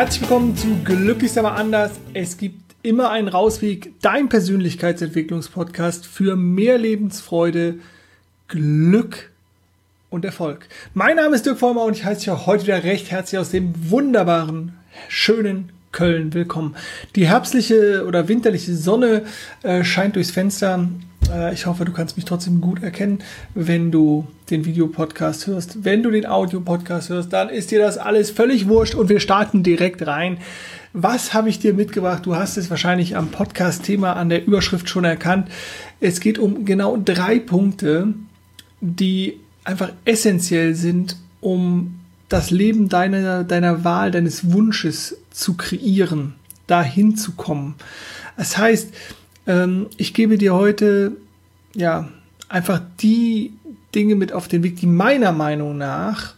Herzlich willkommen zu Glücklich aber anders. Es gibt immer einen Rausweg, dein Persönlichkeitsentwicklungspodcast für mehr Lebensfreude, Glück und Erfolg. Mein Name ist Dirk Vollmer und ich heiße dich auch heute wieder recht herzlich aus dem wunderbaren, schönen Köln willkommen. Die herbstliche oder winterliche Sonne äh, scheint durchs Fenster. Äh, ich hoffe, du kannst mich trotzdem gut erkennen, wenn du den Videopodcast hörst. Wenn du den Audiopodcast hörst, dann ist dir das alles völlig wurscht und wir starten direkt rein. Was habe ich dir mitgebracht? Du hast es wahrscheinlich am Podcast-Thema an der Überschrift schon erkannt. Es geht um genau drei Punkte, die einfach essentiell sind, um das Leben deiner, deiner Wahl, deines Wunsches zu kreieren, dahin zu kommen. Das heißt, ähm, ich gebe dir heute ja einfach die Dinge mit auf den Weg, die meiner Meinung nach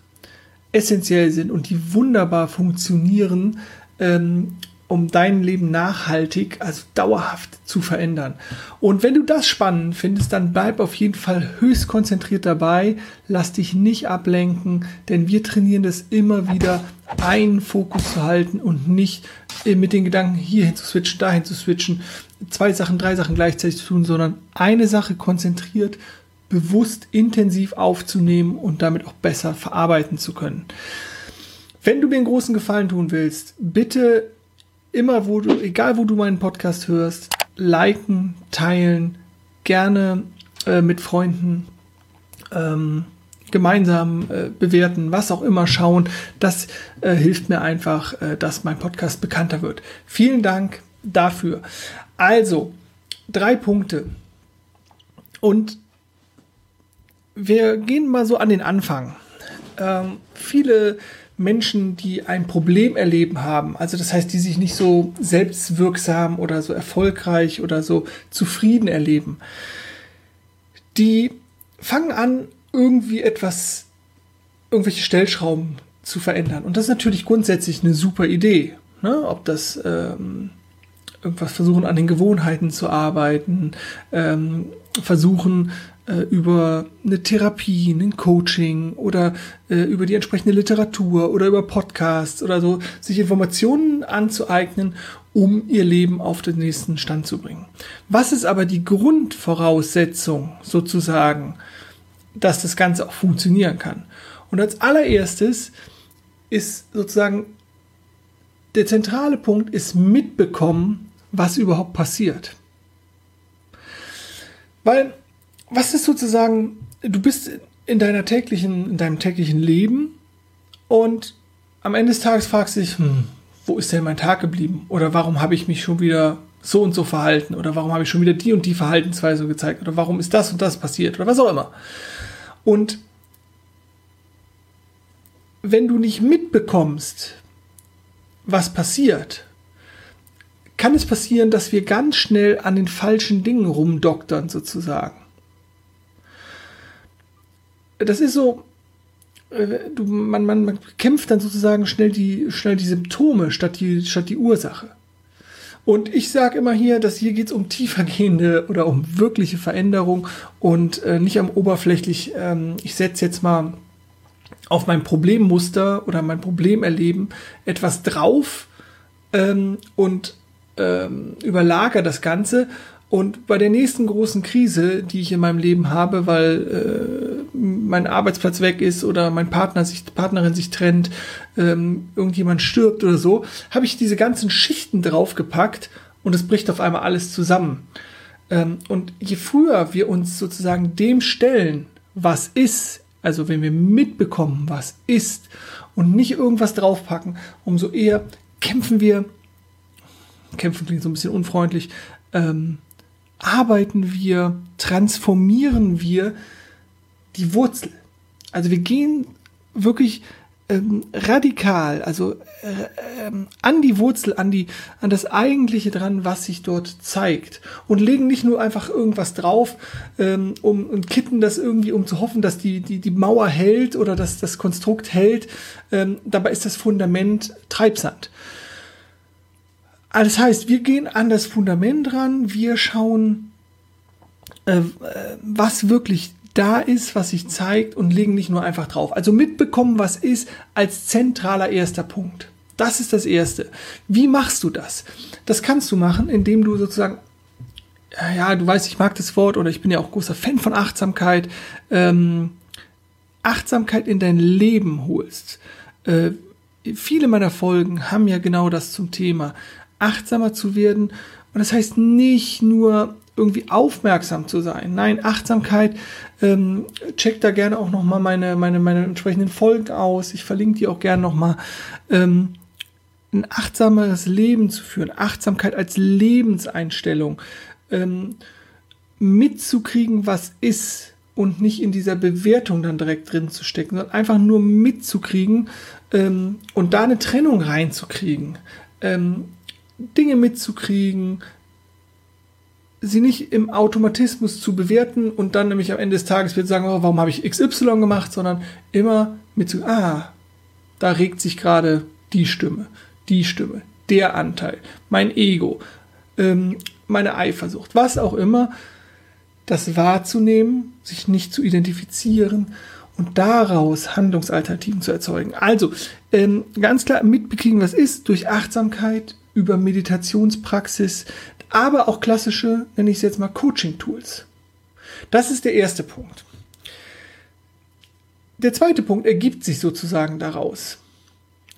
essentiell sind und die wunderbar funktionieren, ähm, um dein Leben nachhaltig, also dauerhaft zu verändern. Und wenn du das spannend findest, dann bleib auf jeden Fall höchst konzentriert dabei, lass dich nicht ablenken, denn wir trainieren das immer wieder, einen Fokus zu halten und nicht mit den Gedanken hierhin zu switchen, dahin zu switchen, zwei Sachen, drei Sachen gleichzeitig zu tun, sondern eine Sache konzentriert, bewusst, intensiv aufzunehmen und damit auch besser verarbeiten zu können. Wenn du mir einen großen Gefallen tun willst, bitte immer, wo du, egal wo du meinen Podcast hörst, liken, teilen, gerne äh, mit Freunden ähm, gemeinsam äh, bewerten, was auch immer schauen. Das äh, hilft mir einfach, äh, dass mein Podcast bekannter wird. Vielen Dank dafür. Also, drei Punkte. Und wir gehen mal so an den Anfang. Ähm, viele Menschen, die ein Problem erleben haben, also das heißt, die sich nicht so selbstwirksam oder so erfolgreich oder so zufrieden erleben, die fangen an, irgendwie etwas, irgendwelche Stellschrauben zu verändern. Und das ist natürlich grundsätzlich eine super Idee. Ne? Ob das ähm, irgendwas versuchen, an den Gewohnheiten zu arbeiten, ähm, versuchen, äh, über eine Therapie, ein Coaching oder äh, über die entsprechende Literatur oder über Podcasts oder so, sich Informationen anzueignen, um ihr Leben auf den nächsten Stand zu bringen. Was ist aber die Grundvoraussetzung sozusagen, dass das Ganze auch funktionieren kann? Und als allererstes ist sozusagen der zentrale Punkt ist mitbekommen, was überhaupt passiert. Weil was ist sozusagen, du bist in deiner täglichen, in deinem täglichen Leben und am Ende des Tages fragst du dich, hm, wo ist denn mein Tag geblieben? Oder warum habe ich mich schon wieder so und so verhalten? Oder warum habe ich schon wieder die und die Verhaltensweise gezeigt? Oder warum ist das und das passiert? Oder was auch immer. Und wenn du nicht mitbekommst, was passiert, kann es passieren, dass wir ganz schnell an den falschen Dingen rumdoktern sozusagen das ist so, äh, du, man, man, man kämpft dann sozusagen schnell die, schnell die Symptome statt die, statt die Ursache. Und ich sage immer hier, dass hier geht es um tiefergehende oder um wirkliche Veränderung und äh, nicht am oberflächlich, ähm, ich setze jetzt mal auf mein Problemmuster oder mein Problemerleben etwas drauf ähm, und ähm, überlager das Ganze und bei der nächsten großen Krise, die ich in meinem Leben habe, weil äh, mein Arbeitsplatz weg ist oder mein Partner sich, Partnerin sich trennt, ähm, irgendjemand stirbt oder so, habe ich diese ganzen Schichten draufgepackt und es bricht auf einmal alles zusammen. Ähm, und je früher wir uns sozusagen dem stellen, was ist, also wenn wir mitbekommen, was ist und nicht irgendwas draufpacken, umso eher kämpfen wir, kämpfen klingt so ein bisschen unfreundlich, ähm, arbeiten wir, transformieren wir die Wurzel. Also wir gehen wirklich ähm, radikal, also äh, äh, an die Wurzel, an die, an das Eigentliche dran, was sich dort zeigt und legen nicht nur einfach irgendwas drauf, ähm, um und kitten das irgendwie, um zu hoffen, dass die die die Mauer hält oder dass das Konstrukt hält. Ähm, dabei ist das Fundament Treibsand. Das heißt, wir gehen an das Fundament ran, wir schauen, äh, was wirklich da ist, was sich zeigt und legen nicht nur einfach drauf. Also mitbekommen, was ist, als zentraler erster Punkt. Das ist das Erste. Wie machst du das? Das kannst du machen, indem du sozusagen, ja, du weißt, ich mag das Wort oder ich bin ja auch großer Fan von Achtsamkeit, ähm, Achtsamkeit in dein Leben holst. Äh, viele meiner Folgen haben ja genau das zum Thema, achtsamer zu werden. Und das heißt nicht nur irgendwie aufmerksam zu sein. Nein, Achtsamkeit, ähm, check da gerne auch nochmal meine, meine, meine entsprechenden Folgen aus. Ich verlinke die auch gerne nochmal. Ähm, ein achtsameres Leben zu führen, Achtsamkeit als Lebenseinstellung, ähm, mitzukriegen, was ist und nicht in dieser Bewertung dann direkt drin zu stecken, sondern einfach nur mitzukriegen ähm, und da eine Trennung reinzukriegen, ähm, Dinge mitzukriegen, sie nicht im Automatismus zu bewerten und dann nämlich am Ende des Tages wird sagen, oh, warum habe ich XY gemacht, sondern immer mit ah, da regt sich gerade die Stimme, die Stimme, der Anteil, mein Ego, ähm, meine Eifersucht, was auch immer, das wahrzunehmen, sich nicht zu identifizieren und daraus Handlungsalternativen zu erzeugen. Also ähm, ganz klar mitbekriegen, was ist, durch Achtsamkeit, über Meditationspraxis, aber auch klassische, nenne ich es jetzt mal, Coaching-Tools. Das ist der erste Punkt. Der zweite Punkt ergibt sich sozusagen daraus,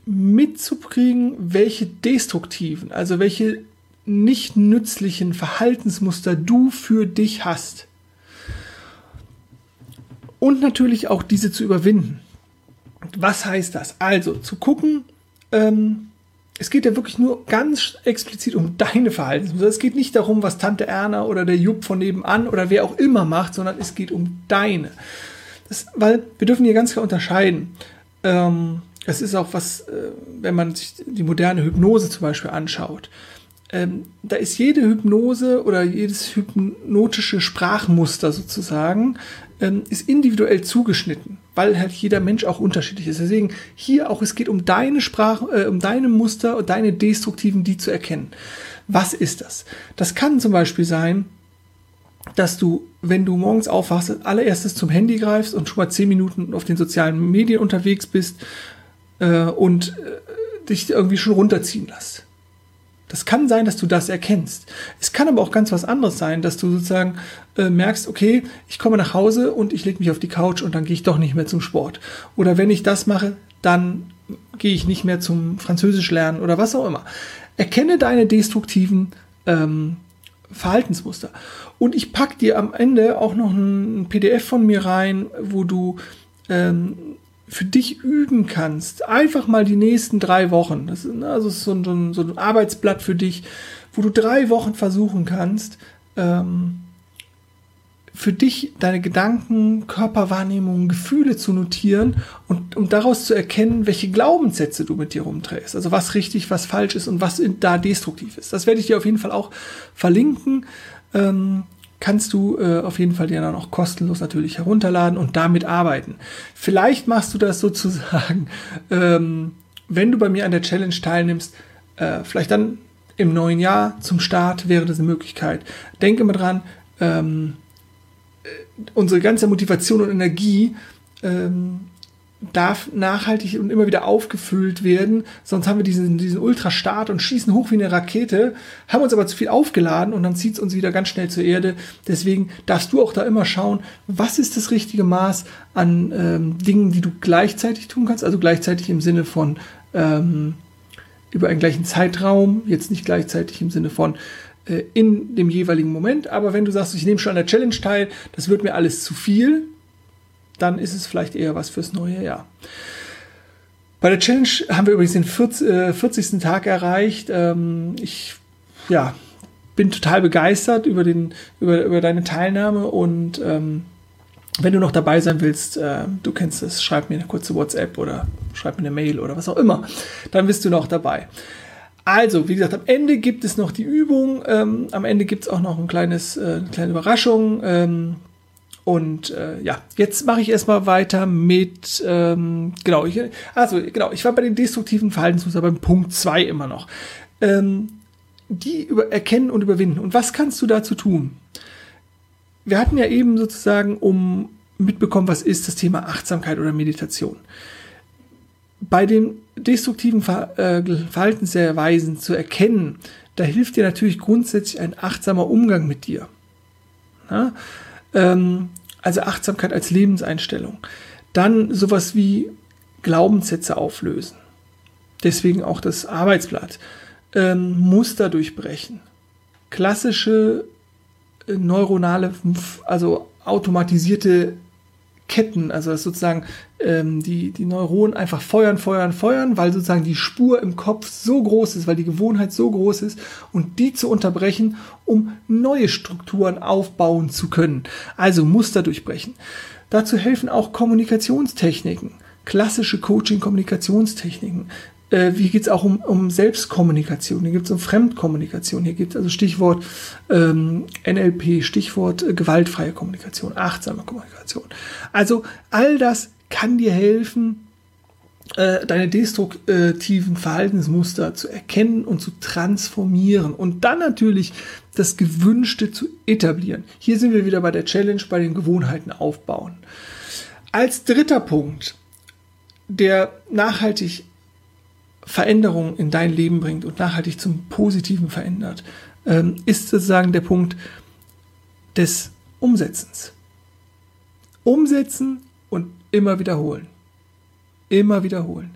mitzukriegen, welche destruktiven, also welche nicht nützlichen Verhaltensmuster du für dich hast. Und natürlich auch diese zu überwinden. Was heißt das? Also zu gucken, ähm, es geht ja wirklich nur ganz explizit um deine Verhaltensmuster. Es geht nicht darum, was Tante Erna oder der Jupp von nebenan oder wer auch immer macht, sondern es geht um deine. Das, weil wir dürfen hier ganz klar unterscheiden. Ähm, das ist auch was, äh, wenn man sich die moderne Hypnose zum Beispiel anschaut. Ähm, da ist jede Hypnose oder jedes hypnotische Sprachmuster sozusagen ähm, ist individuell zugeschnitten, weil halt jeder Mensch auch unterschiedlich ist. Deswegen hier auch, es geht um deine Sprache, äh, um deine Muster und deine destruktiven, die zu erkennen. Was ist das? Das kann zum Beispiel sein, dass du, wenn du morgens aufwachst, allererstes zum Handy greifst und schon mal zehn Minuten auf den sozialen Medien unterwegs bist äh, und äh, dich irgendwie schon runterziehen lässt. Das kann sein, dass du das erkennst. Es kann aber auch ganz was anderes sein, dass du sozusagen äh, merkst, okay, ich komme nach Hause und ich lege mich auf die Couch und dann gehe ich doch nicht mehr zum Sport. Oder wenn ich das mache, dann gehe ich nicht mehr zum Französisch lernen oder was auch immer. Erkenne deine destruktiven ähm, Verhaltensmuster. Und ich packe dir am Ende auch noch ein PDF von mir rein, wo du ähm, für dich üben kannst, einfach mal die nächsten drei Wochen, das ist also so ein, so ein Arbeitsblatt für dich, wo du drei Wochen versuchen kannst, ähm, für dich deine Gedanken, Körperwahrnehmungen, Gefühle zu notieren und um daraus zu erkennen, welche Glaubenssätze du mit dir rumträgst. Also was richtig, was falsch ist und was da destruktiv ist. Das werde ich dir auf jeden Fall auch verlinken. Ähm, kannst du äh, auf jeden Fall dir dann auch kostenlos natürlich herunterladen und damit arbeiten. Vielleicht machst du das sozusagen, ähm, wenn du bei mir an der Challenge teilnimmst, äh, vielleicht dann im neuen Jahr zum Start wäre das eine Möglichkeit. Denke immer dran, ähm, äh, unsere ganze Motivation und Energie ähm, darf nachhaltig und immer wieder aufgefüllt werden. Sonst haben wir diesen, diesen Ultrastart und schießen hoch wie eine Rakete, haben uns aber zu viel aufgeladen und dann zieht es uns wieder ganz schnell zur Erde. Deswegen darfst du auch da immer schauen, was ist das richtige Maß an ähm, Dingen, die du gleichzeitig tun kannst. Also gleichzeitig im Sinne von ähm, über einen gleichen Zeitraum, jetzt nicht gleichzeitig im Sinne von äh, in dem jeweiligen Moment. Aber wenn du sagst, ich nehme schon an der Challenge teil, das wird mir alles zu viel, dann ist es vielleicht eher was fürs neue Jahr. Bei der Challenge haben wir übrigens den 40, äh, 40. Tag erreicht. Ähm, ich ja, bin total begeistert über, den, über, über deine Teilnahme und ähm, wenn du noch dabei sein willst, äh, du kennst es, schreib mir eine kurze WhatsApp oder schreib mir eine Mail oder was auch immer, dann bist du noch dabei. Also, wie gesagt, am Ende gibt es noch die Übung, ähm, am Ende gibt es auch noch ein kleines, äh, eine kleine Überraschung. Ähm, und äh, ja, jetzt mache ich erstmal weiter mit, ähm, genau, ich, also genau, ich war bei den destruktiven Verhaltensmustern beim Punkt 2 immer noch. Ähm, die über, erkennen und überwinden. Und was kannst du dazu tun? Wir hatten ja eben sozusagen, um mitbekommen, was ist das Thema Achtsamkeit oder Meditation. Bei den destruktiven äh, Verhaltensweisen zu erkennen, da hilft dir natürlich grundsätzlich ein achtsamer Umgang mit dir. Ja? Ähm, also Achtsamkeit als Lebenseinstellung. Dann sowas wie Glaubenssätze auflösen. Deswegen auch das Arbeitsblatt. Ähm, Muster durchbrechen. Klassische äh, neuronale, also automatisierte Ketten, also dass sozusagen ähm, die, die Neuronen einfach feuern, feuern, feuern, weil sozusagen die Spur im Kopf so groß ist, weil die Gewohnheit so groß ist und die zu unterbrechen, um neue Strukturen aufbauen zu können. Also Muster durchbrechen. Dazu helfen auch Kommunikationstechniken, klassische Coaching-Kommunikationstechniken. Äh, hier geht es auch um, um Selbstkommunikation, hier geht es um Fremdkommunikation, hier geht es also Stichwort ähm, NLP, Stichwort äh, gewaltfreie Kommunikation, achtsame Kommunikation. Also all das kann dir helfen, äh, deine destruktiven Verhaltensmuster zu erkennen und zu transformieren und dann natürlich das Gewünschte zu etablieren. Hier sind wir wieder bei der Challenge, bei den Gewohnheiten aufbauen. Als dritter Punkt, der nachhaltig Veränderung in dein Leben bringt und nachhaltig zum Positiven verändert, ähm, ist sozusagen der Punkt des Umsetzens. Umsetzen und immer wiederholen. Immer wiederholen.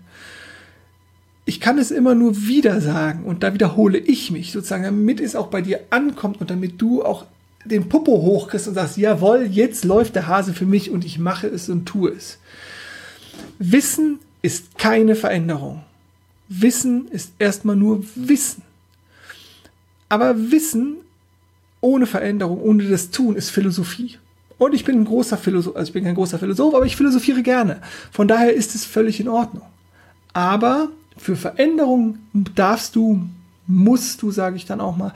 Ich kann es immer nur wieder sagen und da wiederhole ich mich sozusagen, damit es auch bei dir ankommt und damit du auch den Popo hochkriegst und sagst, jawohl, jetzt läuft der Hase für mich und ich mache es und tue es. Wissen ist keine Veränderung. Wissen ist erstmal nur Wissen. Aber Wissen ohne Veränderung, ohne das Tun, ist Philosophie. Und ich bin ein großer Philosoph, also ich bin kein großer Philosoph, aber ich philosophiere gerne. Von daher ist es völlig in Ordnung. Aber für Veränderung darfst du, musst du, sage ich dann auch mal,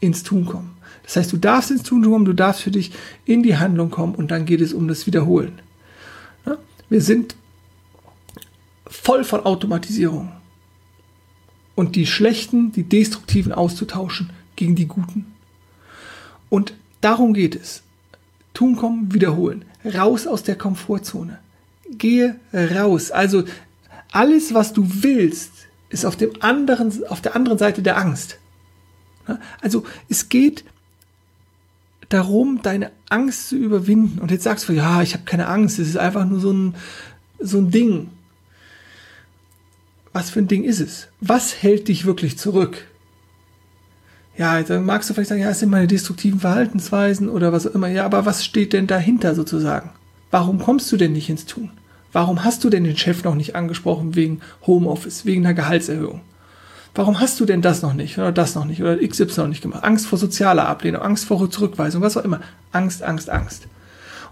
ins Tun kommen. Das heißt, du darfst ins Tun kommen, du darfst für dich in die Handlung kommen und dann geht es um das Wiederholen. Wir sind voll von Automatisierung und die schlechten, die destruktiven auszutauschen gegen die guten. Und darum geht es. Tun kommen, wiederholen. Raus aus der Komfortzone. Gehe raus. Also alles, was du willst, ist auf dem anderen, auf der anderen Seite der Angst. Also es geht darum, deine Angst zu überwinden. Und jetzt sagst du, ja, ich habe keine Angst, es ist einfach nur so ein, so ein Ding was für ein Ding ist es? Was hält dich wirklich zurück? Ja, dann magst du vielleicht sagen, ja, es sind meine destruktiven Verhaltensweisen oder was auch immer. Ja, aber was steht denn dahinter sozusagen? Warum kommst du denn nicht ins Tun? Warum hast du denn den Chef noch nicht angesprochen wegen Homeoffice, wegen einer Gehaltserhöhung? Warum hast du denn das noch nicht oder das noch nicht oder XY noch nicht gemacht? Angst vor sozialer Ablehnung, Angst vor Zurückweisung, was auch immer. Angst, Angst, Angst.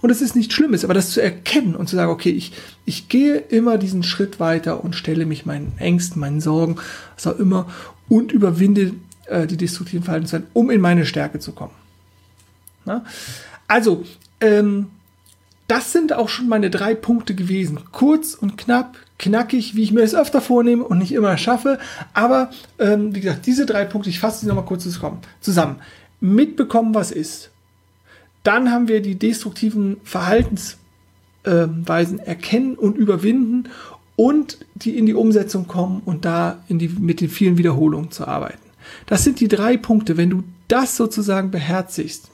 Und es ist nichts Schlimmes, aber das zu erkennen und zu sagen, okay, ich, ich gehe immer diesen Schritt weiter und stelle mich meinen Ängsten, meinen Sorgen, was auch immer, und überwinde äh, die destruktiven Verhaltensweisen, um in meine Stärke zu kommen. Na? Also, ähm, das sind auch schon meine drei Punkte gewesen. Kurz und knapp, knackig, wie ich mir es öfter vornehme und nicht immer schaffe. Aber ähm, wie gesagt, diese drei Punkte, ich fasse sie nochmal kurz zusammen. Mitbekommen, was ist. Dann haben wir die destruktiven Verhaltensweisen erkennen und überwinden und die in die Umsetzung kommen und da die, mit den vielen Wiederholungen zu arbeiten. Das sind die drei Punkte. Wenn du das sozusagen beherzigst,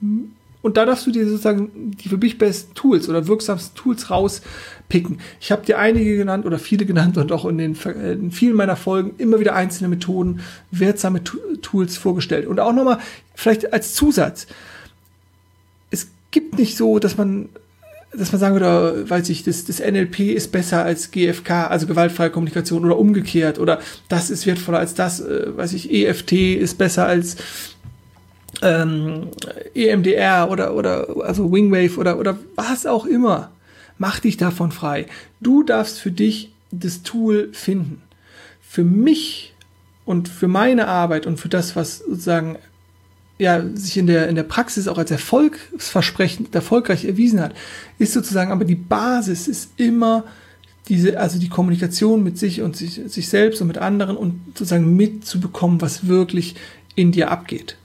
und da darfst du dir sozusagen die für mich besten Tools oder wirksamsten Tools rauspicken. Ich habe dir einige genannt oder viele genannt und auch in, den, in vielen meiner Folgen immer wieder einzelne Methoden, wirksame Tools vorgestellt. Und auch nochmal vielleicht als Zusatz gibt nicht so, dass man, dass man sagen würde, weiß ich, das, das NLP ist besser als GFK, also gewaltfreie Kommunikation oder umgekehrt oder das ist wertvoller als das, äh, weiß ich, EFT ist besser als ähm, EMDR oder, oder also Wingwave oder, oder was auch immer. Mach dich davon frei. Du darfst für dich das Tool finden. Für mich und für meine Arbeit und für das, was sozusagen ja, sich in der, in der Praxis auch als erfolgsversprechend, erfolgreich erwiesen hat, ist sozusagen, aber die Basis ist immer diese, also die Kommunikation mit sich und sich, sich selbst und mit anderen und sozusagen mitzubekommen, was wirklich in dir abgeht.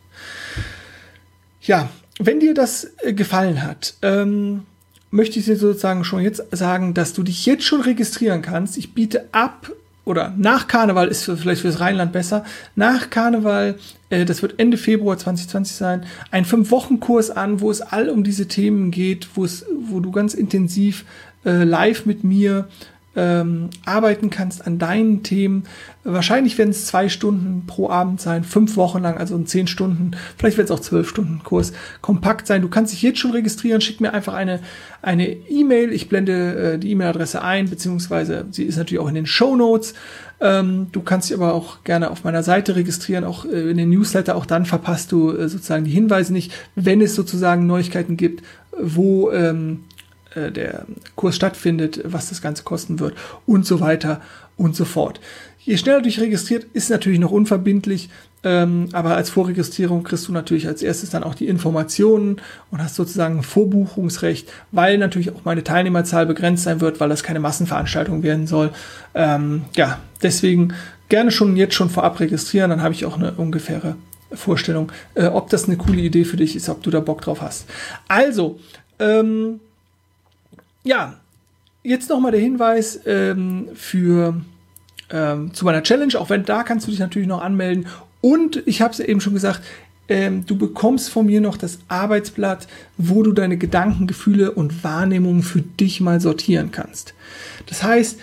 Ja, wenn dir das äh, gefallen hat, ähm, möchte ich dir sozusagen schon jetzt sagen, dass du dich jetzt schon registrieren kannst. Ich biete ab oder nach Karneval ist vielleicht fürs Rheinland besser. Nach Karneval, äh, das wird Ende Februar 2020 sein, ein Fünf-Wochen-Kurs an, wo es all um diese Themen geht, wo es, wo du ganz intensiv äh, live mit mir ähm, arbeiten kannst an deinen Themen. Wahrscheinlich werden es zwei Stunden pro Abend sein, fünf Wochen lang, also ein zehn Stunden, vielleicht wird es auch zwölf Stunden Kurs kompakt sein. Du kannst dich jetzt schon registrieren, schick mir einfach eine eine E-Mail. Ich blende äh, die E-Mail-Adresse ein, beziehungsweise sie ist natürlich auch in den Show Notes. Ähm, du kannst dich aber auch gerne auf meiner Seite registrieren, auch äh, in den Newsletter. Auch dann verpasst du äh, sozusagen die Hinweise nicht, wenn es sozusagen Neuigkeiten gibt, wo ähm, äh, der Kurs stattfindet, was das Ganze kosten wird und so weiter und so fort. Je schneller du dich registriert, ist natürlich noch unverbindlich, ähm, aber als Vorregistrierung kriegst du natürlich als erstes dann auch die Informationen und hast sozusagen ein Vorbuchungsrecht, weil natürlich auch meine Teilnehmerzahl begrenzt sein wird, weil das keine Massenveranstaltung werden soll. Ähm, ja, deswegen gerne schon jetzt schon vorab registrieren, dann habe ich auch eine ungefähre Vorstellung, äh, ob das eine coole Idee für dich ist, ob du da Bock drauf hast. Also, ähm, ja, jetzt nochmal der Hinweis ähm, für ähm, zu meiner Challenge. Auch wenn da kannst du dich natürlich noch anmelden. Und ich habe es eben schon gesagt, ähm, du bekommst von mir noch das Arbeitsblatt, wo du deine Gedanken, Gefühle und Wahrnehmungen für dich mal sortieren kannst. Das heißt,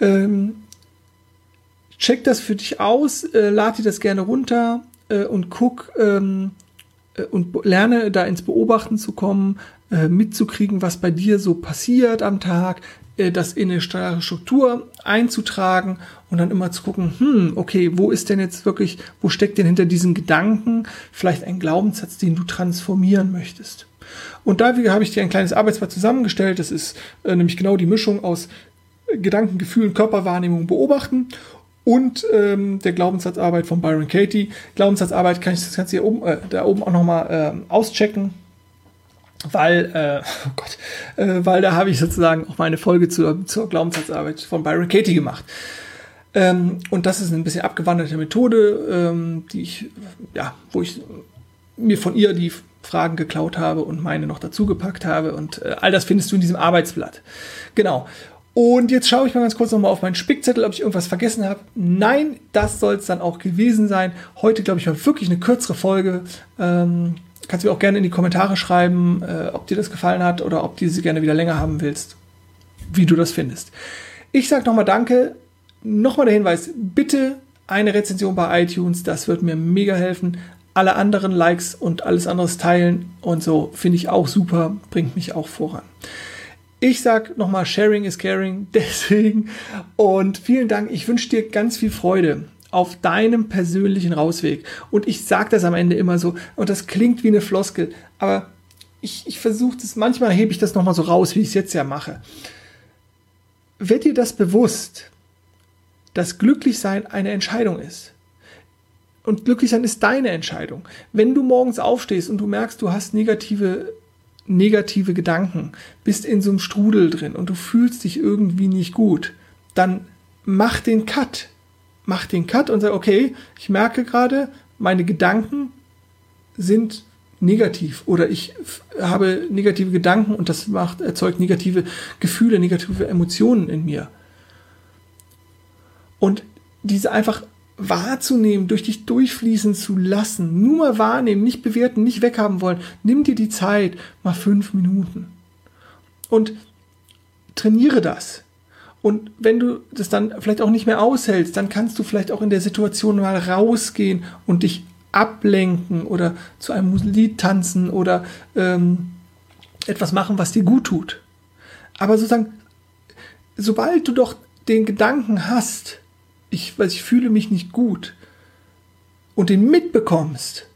ähm, check das für dich aus, äh, lad dir das gerne runter äh, und guck ähm, äh, und lerne da ins Beobachten zu kommen, äh, mitzukriegen, was bei dir so passiert am Tag, äh, das in eine Struktur einzutragen und dann immer zu gucken, hm, okay, wo ist denn jetzt wirklich, wo steckt denn hinter diesen Gedanken vielleicht ein Glaubenssatz, den du transformieren möchtest? Und dafür habe ich dir ein kleines Arbeitsblatt zusammengestellt. Das ist äh, nämlich genau die Mischung aus Gedanken, Gefühlen, Körperwahrnehmung, Beobachten und ähm, der Glaubenssatzarbeit von Byron Katie. Glaubenssatzarbeit kann ich das Ganze hier oben, äh, da oben auch nochmal äh, auschecken weil, äh, oh Gott, äh, weil da habe ich sozusagen auch meine Folge zur, zur Glaubenssatzarbeit von Byron Katie gemacht. Ähm, und das ist ein bisschen abgewandelte Methode, ähm, die ich, ja, wo ich mir von ihr die Fragen geklaut habe und meine noch dazu gepackt habe. Und äh, all das findest du in diesem Arbeitsblatt. Genau. Und jetzt schaue ich mal ganz kurz nochmal auf meinen Spickzettel, ob ich irgendwas vergessen habe. Nein, das soll es dann auch gewesen sein. Heute, glaube ich, war wirklich eine kürzere Folge. Ähm, kannst du mir auch gerne in die Kommentare schreiben, äh, ob dir das gefallen hat oder ob du sie gerne wieder länger haben willst, wie du das findest. Ich sage nochmal Danke. Nochmal der Hinweis, bitte eine Rezension bei iTunes, das wird mir mega helfen. Alle anderen Likes und alles anderes teilen und so finde ich auch super, bringt mich auch voran. Ich sage nochmal, Sharing is Caring, deswegen und vielen Dank. Ich wünsche dir ganz viel Freude auf deinem persönlichen Rausweg. Und ich sage das am Ende immer so, und das klingt wie eine Floskel, aber ich, ich versuche das, manchmal hebe ich das nochmal so raus, wie ich es jetzt ja mache. Wird dir das bewusst, dass Glücklichsein eine Entscheidung ist? Und Glücklichsein ist deine Entscheidung. Wenn du morgens aufstehst und du merkst, du hast negative negative Gedanken, bist in so einem Strudel drin und du fühlst dich irgendwie nicht gut, dann mach den Cut mach den Cut und sag, okay, ich merke gerade, meine Gedanken sind negativ oder ich habe negative Gedanken und das macht, erzeugt negative Gefühle, negative Emotionen in mir. Und diese einfach wahrzunehmen, durch dich durchfließen zu lassen, nur mal wahrnehmen, nicht bewerten, nicht weghaben wollen. Nimm dir die Zeit, mal fünf Minuten. Und trainiere das. Und wenn du das dann vielleicht auch nicht mehr aushältst, dann kannst du vielleicht auch in der Situation mal rausgehen und dich ablenken oder zu einem Lied tanzen oder ähm, etwas machen, was dir gut tut. Aber sozusagen, sobald du doch den Gedanken hast, ich, weil ich fühle mich nicht gut und den mitbekommst,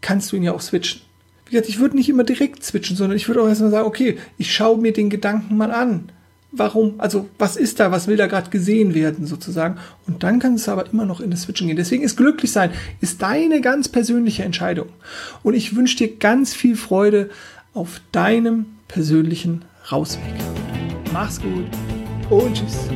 kannst du ihn ja auch switchen. Wie gesagt, ich würde nicht immer direkt switchen, sondern ich würde auch erstmal sagen, okay, ich schaue mir den Gedanken mal an warum, also was ist da, was will da gerade gesehen werden sozusagen. Und dann kann es aber immer noch in das Switchen gehen. Deswegen ist glücklich sein, ist deine ganz persönliche Entscheidung. Und ich wünsche dir ganz viel Freude auf deinem persönlichen Rausweg. Mach's gut und tschüss.